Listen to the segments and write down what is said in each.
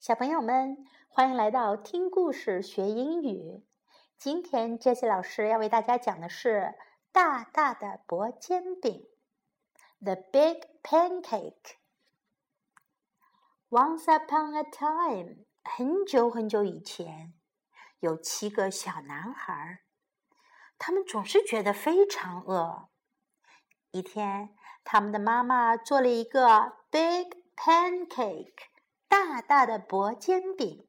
小朋友们，欢迎来到听故事学英语。今天，Jessie 老师要为大家讲的是大大的薄煎饼，The Big Pancake。Once upon a time，很久很久以前，有七个小男孩，他们总是觉得非常饿。一天，他们的妈妈做了一个 Big Pancake。大大的薄煎饼，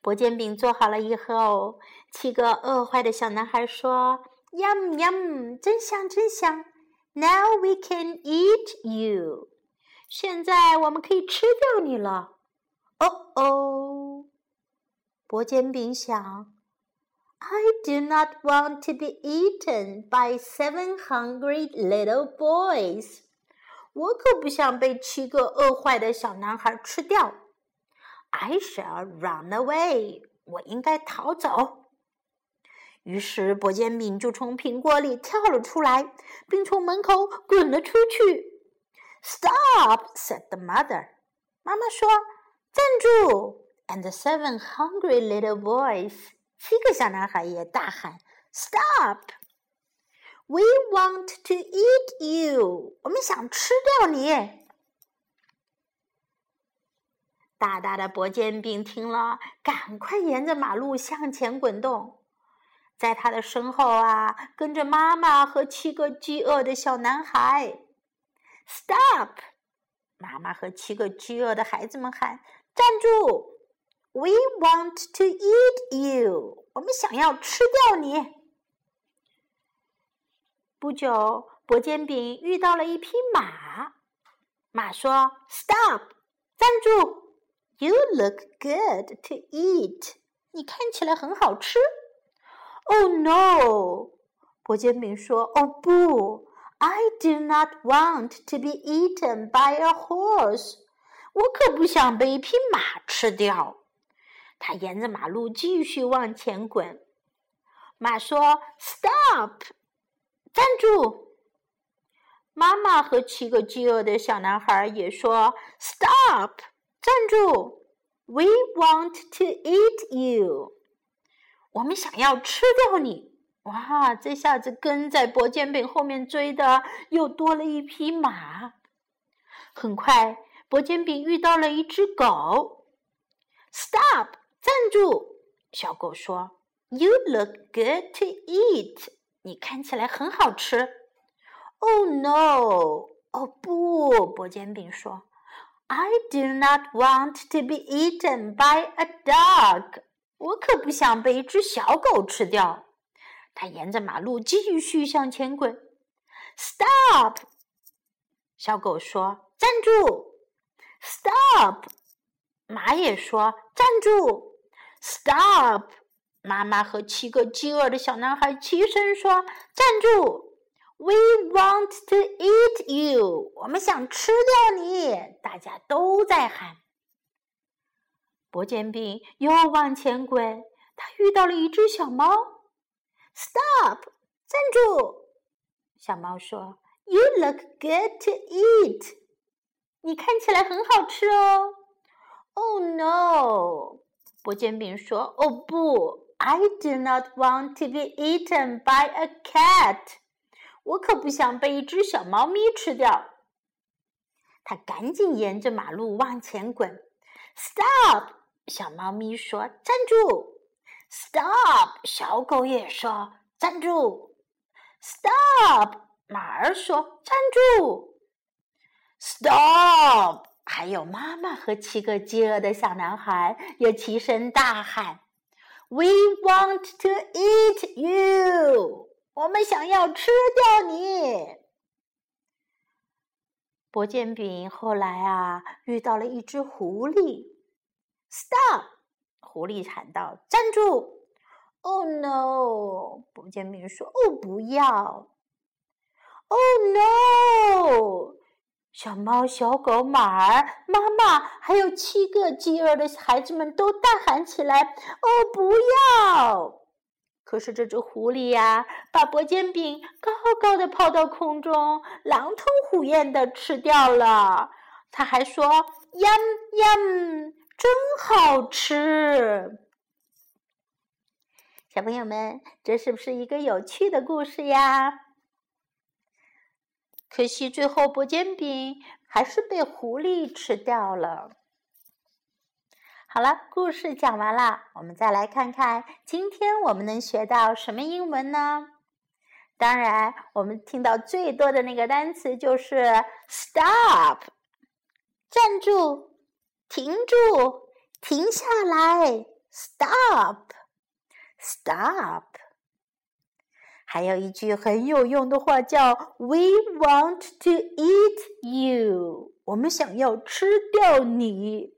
薄煎饼做好了以后，七个饿坏的小男孩说：“Yum yum，真香真香！Now we can eat you。现在我们可以吃掉你了。”哦哦，薄煎饼想：“I do not want to be eaten by seven hungry little boys。”我可不想被七个饿坏的小男孩吃掉。I shall run away。我应该逃走。于是薄煎饼就从苹果里跳了出来，并从门口滚了出去。Stop！said the mother。妈妈说：“站住！”And the seven hungry little boys，七个小男孩也大喊：“Stop！” We want to eat you。我们想吃掉你。大大的薄煎饼听了，赶快沿着马路向前滚动。在他的身后啊，跟着妈妈和七个饥饿的小男孩。Stop！妈妈和七个饥饿的孩子们喊：“站住！We want to eat you。我们想要吃掉你。”不久，薄煎饼遇到了一匹马。马说：“Stop，站住！You look good to eat。你看起来很好吃。”“Oh no！” 薄煎饼说：“哦不，I do not want to be eaten by a horse。我可不想被一匹马吃掉。”他沿着马路继续往前滚。马说：“Stop！” 站住！妈妈和七个饥饿的小男孩也说：“Stop！站住！We want to eat you。我们想要吃掉你！”哇，这下子跟在薄煎饼后面追的又多了一匹马。很快，薄煎饼遇到了一只狗。“Stop！站住！”小狗说：“You look good to eat。”你看起来很好吃。Oh no！哦不，薄煎饼说：“I do not want to be eaten by a dog。”我可不想被一只小狗吃掉。他沿着马路继续向前滚。Stop！小狗说：“站住！”Stop！马也说：“站住！”Stop！妈妈和七个饥饿的小男孩齐声说：“站住！We want to eat you。我们想吃掉你。”大家都在喊。薄煎饼又往前滚，他遇到了一只小猫。“Stop！站住！”小猫说：“You look good to eat。你看起来很好吃哦。”“Oh no！” 薄煎饼说：“哦不！” I do not want to be eaten by a cat。我可不想被一只小猫咪吃掉。他赶紧沿着马路往前滚。Stop！小猫咪说：“站住！”Stop！小狗也说：“站住！”Stop！马儿说：“站住！”Stop！还有妈妈和七个饥饿的小男孩也齐声大喊。We want to eat you。我们想要吃掉你。薄煎饼后来啊，遇到了一只狐狸。Stop！狐狸喊道：“站住！”Oh no！薄煎饼说：“哦，不要！”Oh no！小猫、小狗、马儿、妈妈，还有七个饥饿的孩子们都大喊起来：“哦，不要！”可是这只狐狸呀，把薄煎饼高高的抛到空中，狼吞虎咽的吃掉了。他还说：“Yum yum，真好吃。小朋友们，这是不是一个有趣的故事呀？可惜最后薄煎饼还是被狐狸吃掉了。好了，故事讲完了，我们再来看看今天我们能学到什么英文呢？当然，我们听到最多的那个单词就是 “stop”，站住，停住，停下来，“stop”。Stop！还有一句很有用的话叫 “We want to eat you”，我们想要吃掉你。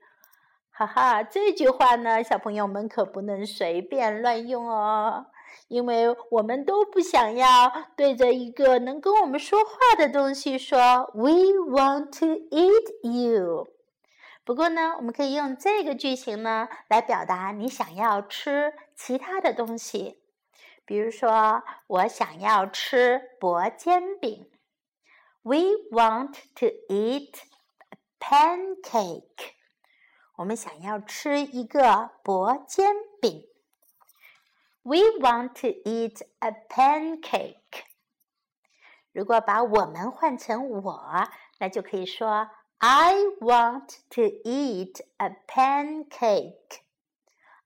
哈哈，这句话呢，小朋友们可不能随便乱用哦，因为我们都不想要对着一个能跟我们说话的东西说 “We want to eat you”。不过呢，我们可以用这个句型呢来表达你想要吃其他的东西。比如说，我想要吃薄煎饼。We want to eat a pancake。我们想要吃一个薄煎饼。We want to eat a pancake。如果把我们换成我，那就可以说。I want to eat a pancake.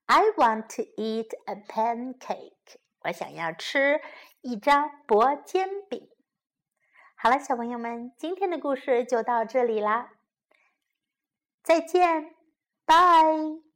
I want to eat a pancake. 我想要吃一张薄煎饼。好了，小朋友们，今天的故事就到这里啦，再见，拜。